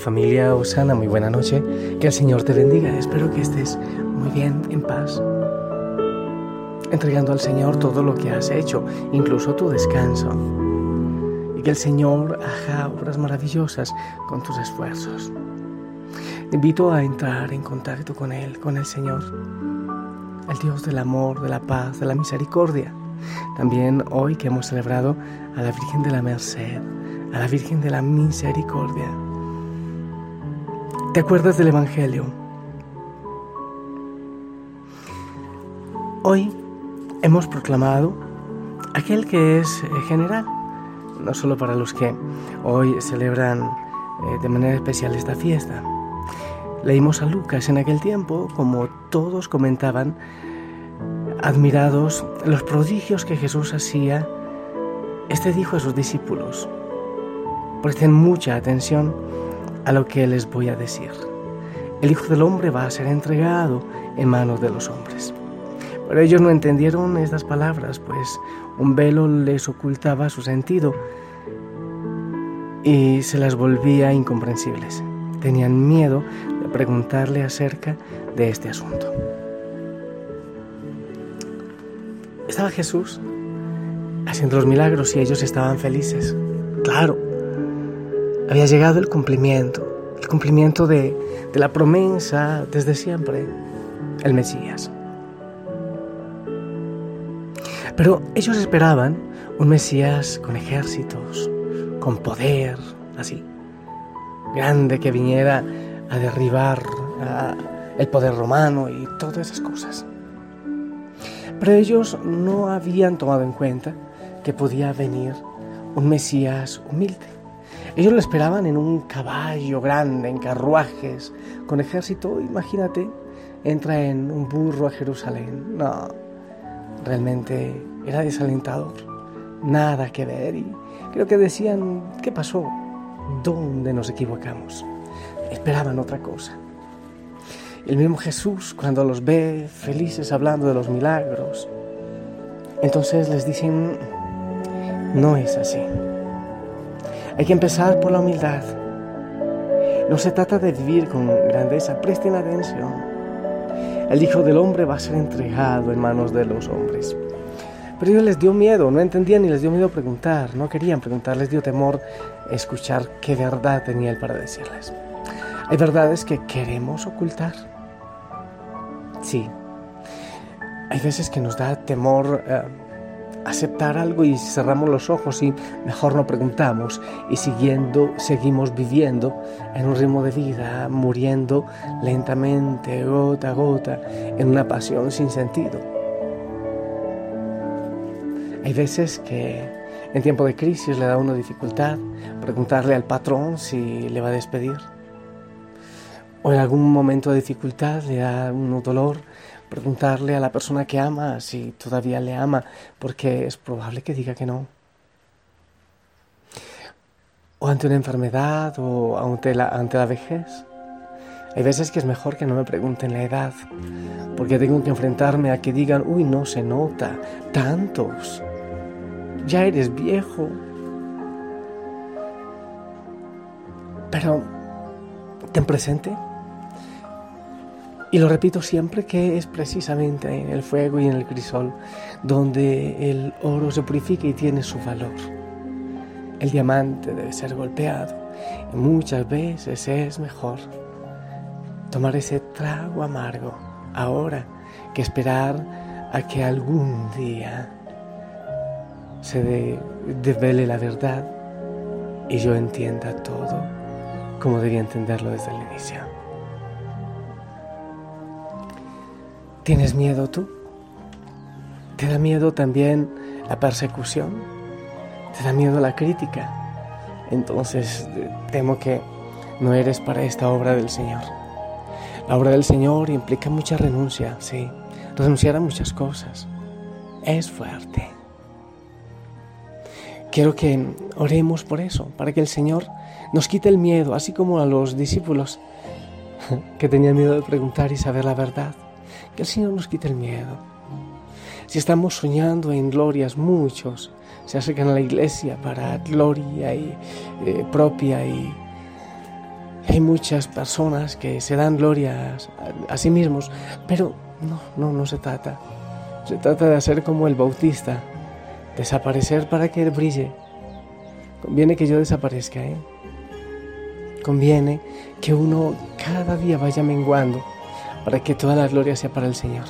Familia Osana, muy buena noche. Que el Señor te bendiga. Espero que estés muy bien, en paz. Entregando al Señor todo lo que has hecho, incluso tu descanso. Y que el Señor haga obras maravillosas con tus esfuerzos. Te invito a entrar en contacto con Él, con el Señor, el Dios del amor, de la paz, de la misericordia. También hoy que hemos celebrado a la Virgen de la Merced, a la Virgen de la Misericordia. ¿Te acuerdas del Evangelio? Hoy hemos proclamado aquel que es eh, general, no solo para los que hoy celebran eh, de manera especial esta fiesta. Leímos a Lucas en aquel tiempo, como todos comentaban, admirados los prodigios que Jesús hacía, este dijo a sus discípulos, presten mucha atención a lo que les voy a decir. El Hijo del Hombre va a ser entregado en manos de los hombres. Pero ellos no entendieron estas palabras, pues un velo les ocultaba su sentido y se las volvía incomprensibles. Tenían miedo de preguntarle acerca de este asunto. Estaba Jesús haciendo los milagros y ellos estaban felices. Claro, había llegado el cumplimiento, el cumplimiento de, de la promesa desde siempre, el Mesías. Pero ellos esperaban un Mesías con ejércitos, con poder, así, grande que viniera a derribar el poder romano y todas esas cosas. Pero ellos no habían tomado en cuenta que podía venir un Mesías humilde ellos lo esperaban en un caballo grande, en carruajes, con ejército. Imagínate, entra en un burro a Jerusalén. No, realmente era desalentador. Nada que ver. Y creo que decían, ¿qué pasó? ¿Dónde nos equivocamos? Esperaban otra cosa. El mismo Jesús, cuando los ve felices hablando de los milagros, entonces les dicen, no es así. Hay que empezar por la humildad. No se trata de vivir con grandeza, presten atención. El Hijo del Hombre va a ser entregado en manos de los hombres. Pero ellos les dio miedo, no entendían ni les dio miedo preguntar, no querían preguntar, les dio temor escuchar qué verdad tenía Él para decirles. Hay verdades que queremos ocultar. Sí. Hay veces que nos da temor eh, aceptar algo y cerramos los ojos y mejor no preguntamos y siguiendo seguimos viviendo en un ritmo de vida, muriendo lentamente, gota a gota, en una pasión sin sentido. Hay veces que en tiempo de crisis le da una dificultad preguntarle al patrón si le va a despedir. O en algún momento de dificultad le da un dolor preguntarle a la persona que ama si todavía le ama, porque es probable que diga que no. O ante una enfermedad o ante la, ante la vejez. Hay veces que es mejor que no me pregunten la edad, porque tengo que enfrentarme a que digan, uy, no se nota, tantos, ya eres viejo. Pero, ten presente y lo repito siempre que es precisamente en el fuego y en el crisol donde el oro se purifica y tiene su valor. El diamante debe ser golpeado y muchas veces es mejor tomar ese trago amargo ahora que esperar a que algún día se desvele la verdad y yo entienda todo como debía entenderlo desde el inicio. ¿Tienes miedo tú? ¿Te da miedo también la persecución? ¿Te da miedo la crítica? Entonces temo que no eres para esta obra del Señor. La obra del Señor implica mucha renuncia, sí, renunciar a muchas cosas. Es fuerte. Quiero que oremos por eso, para que el Señor nos quite el miedo, así como a los discípulos que tenían miedo de preguntar y saber la verdad. Que el Señor nos quite el miedo. Si estamos soñando en glorias, muchos se acercan a la iglesia para gloria y, eh, propia y hay muchas personas que se dan glorias a, sí mismos, pero no, no, no se trata. Se trata de hacer como el bautista, desaparecer para que brille. Conviene que yo desaparezca, ¿eh? Conviene que uno cada día vaya menguando para que toda la gloria sea para el Señor.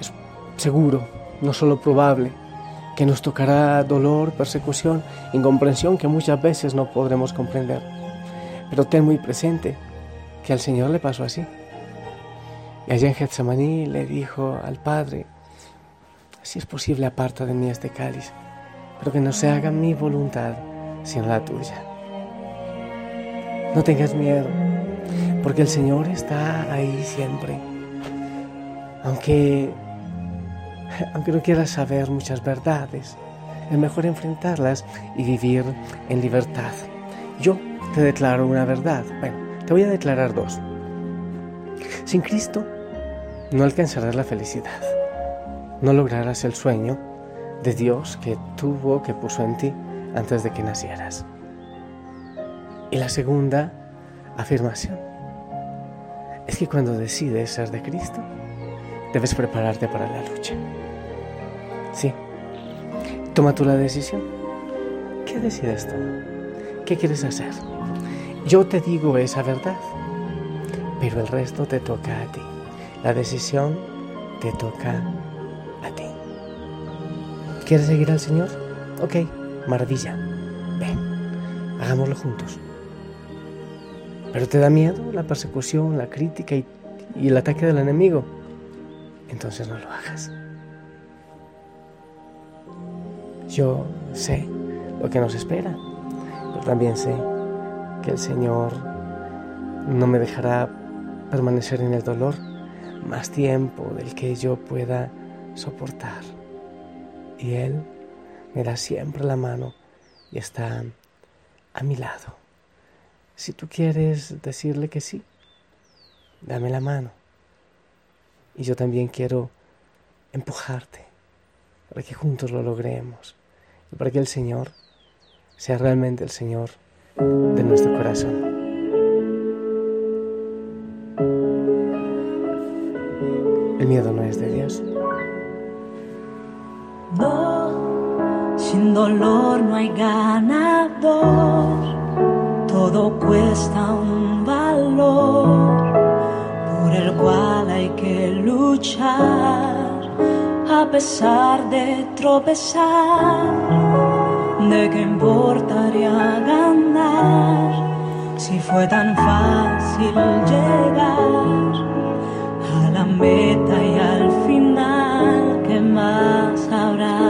Es seguro, no solo probable, que nos tocará dolor, persecución, incomprensión que muchas veces no podremos comprender. Pero ten muy presente que al Señor le pasó así. Y allá en Getsemaní le dijo al Padre, si es posible aparta de mí este cáliz, pero que no se haga mi voluntad, sino la tuya. No tengas miedo, porque el Señor está ahí siempre. Aunque, aunque no quieras saber muchas verdades, es mejor enfrentarlas y vivir en libertad. Yo te declaro una verdad. Bueno, te voy a declarar dos. Sin Cristo no alcanzarás la felicidad. No lograrás el sueño de Dios que tuvo, que puso en ti antes de que nacieras. Y la segunda afirmación es que cuando decides ser de Cristo, debes prepararte para la lucha. Sí, toma tú la decisión. ¿Qué decides tú? ¿Qué quieres hacer? Yo te digo esa verdad, pero el resto te toca a ti. La decisión te toca a ti. ¿Quieres seguir al Señor? Ok, maravilla. Ven, hagámoslo juntos. Pero te da miedo la persecución, la crítica y, el ataque del enemigo. Entonces no lo hagas. Yo sé lo que nos espera, pero también sé que el Señor no me dejará permanecer en el dolor más tiempo del que yo pueda soportar. Y Él me da siempre la mano y está a mi lado. Si tú quieres decirle que sí, dame la mano. Y yo también quiero empujarte para que juntos lo logremos y para que el Señor sea realmente el Señor de nuestro corazón. El miedo no es de Dios. No, sin dolor no hay ganador todo cuesta un valor por el cual hay que luchar a pesar de tropezar. ¿De qué importaría ganar si fue tan fácil llegar a la meta y al final? ¿Qué más habrá?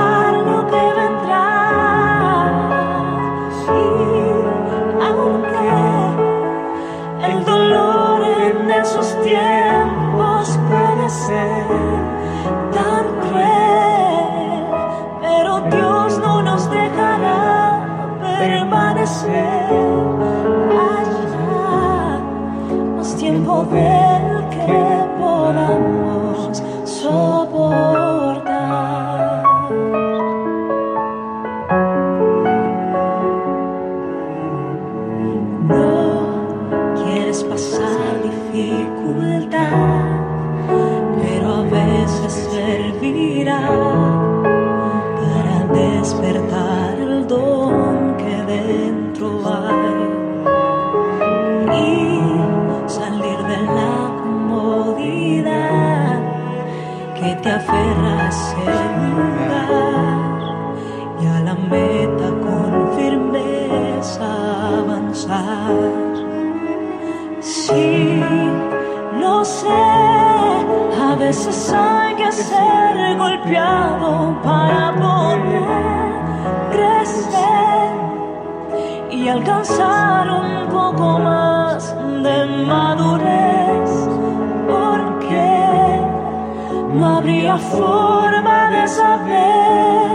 forma de saber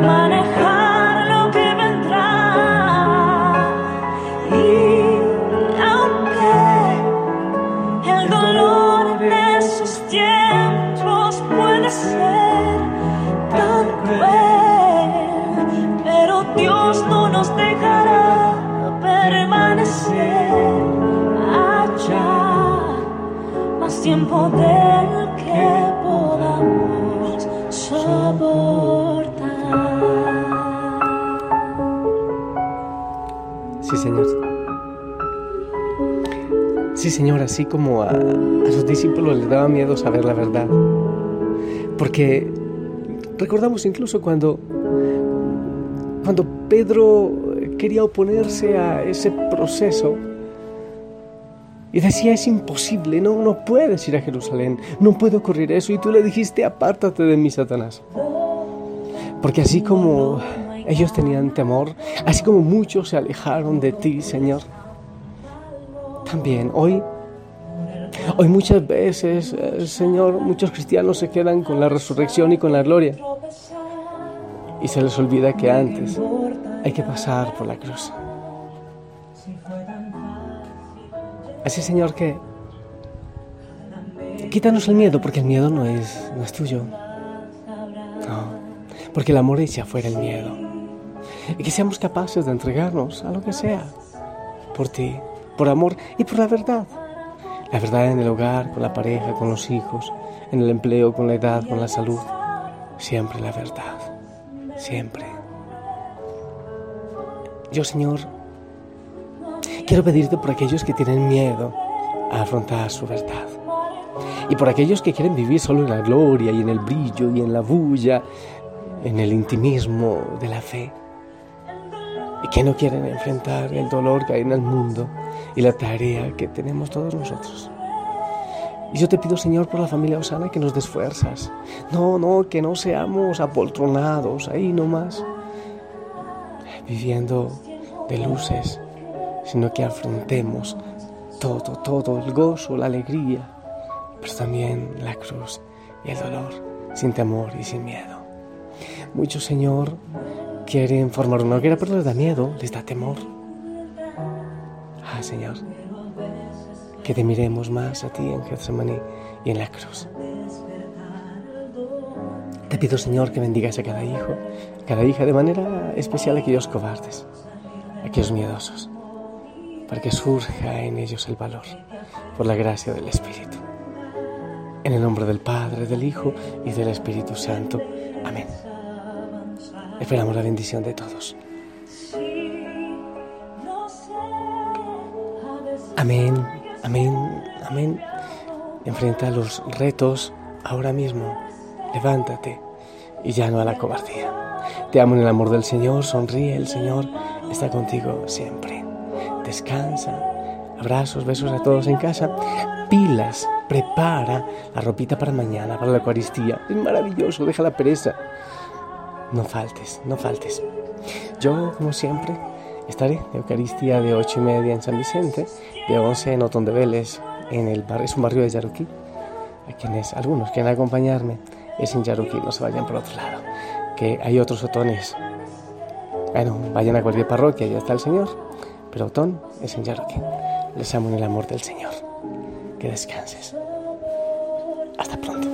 manejar lo que vendrá. Y aunque el dolor de esos tiempos puede ser tan cruel, pero Dios no nos dejará permanecer allá más tiempo del Señor, así como a, a sus discípulos les daba miedo saber la verdad. Porque recordamos incluso cuando, cuando Pedro quería oponerse a ese proceso y decía, es imposible, no, no puedes ir a Jerusalén, no puede ocurrir eso. Y tú le dijiste, apártate de mí, Satanás. Porque así como ellos tenían temor, así como muchos se alejaron de ti, Señor, también hoy, hoy muchas veces, eh, Señor, muchos cristianos se quedan con la resurrección y con la gloria. Y se les olvida que antes hay que pasar por la cruz. Así, Señor, que quítanos el miedo, porque el miedo no es, no es tuyo. Porque el amor echa fuera el miedo. Y que seamos capaces de entregarnos a lo que sea, por ti, por amor y por la verdad. La verdad en el hogar, con la pareja, con los hijos, en el empleo, con la edad, con la salud. Siempre la verdad, siempre. Yo, Señor, quiero pedirte por aquellos que tienen miedo a afrontar su verdad. Y por aquellos que quieren vivir solo en la gloria y en el brillo y en la bulla, en el intimismo de la fe. Y que no quieren enfrentar el dolor que hay en el mundo y la tarea que tenemos todos nosotros. Y yo te pido, Señor, por la familia Osana que nos des fuerzas. No, no, que no seamos apoltronados ahí nomás, viviendo de luces, sino que afrontemos todo, todo, el gozo, la alegría, pero también la cruz y el dolor, sin temor y sin miedo. Muchos, Señor, quieren formar una hoguera, pero les da miedo, les da temor. Ah, Señor, que te miremos más a ti en Getsemaní y en la cruz. Te pido, Señor, que bendigas a cada hijo, cada hija, de manera especial a aquellos cobardes, a aquellos miedosos, para que surja en ellos el valor, por la gracia del Espíritu. En el nombre del Padre, del Hijo y del Espíritu Santo. Amén. Esperamos la bendición de todos. Amén, amén, amén. Enfrenta los retos ahora mismo. Levántate y ya no a la cobardía. Te amo en el amor del Señor, sonríe, el Señor está contigo siempre. Descansa, abrazos, besos a todos en casa. Pilas, prepara la ropita para mañana, para la Eucaristía. Es maravilloso, deja la pereza. No faltes, no faltes. Yo, como siempre, estaré de Eucaristía de ocho y media en San Vicente, de 11 en Otón de Vélez, en el barrio, es un barrio de Yaruquí. A quienes, algunos quieren acompañarme, es en Yaruquí, no se vayan por otro lado, que hay otros otones. Bueno, vayan a cualquier parroquia, ya está el Señor, pero Otón es en Yaruquí. Les amo en el amor del Señor. Que descanses. Hasta pronto.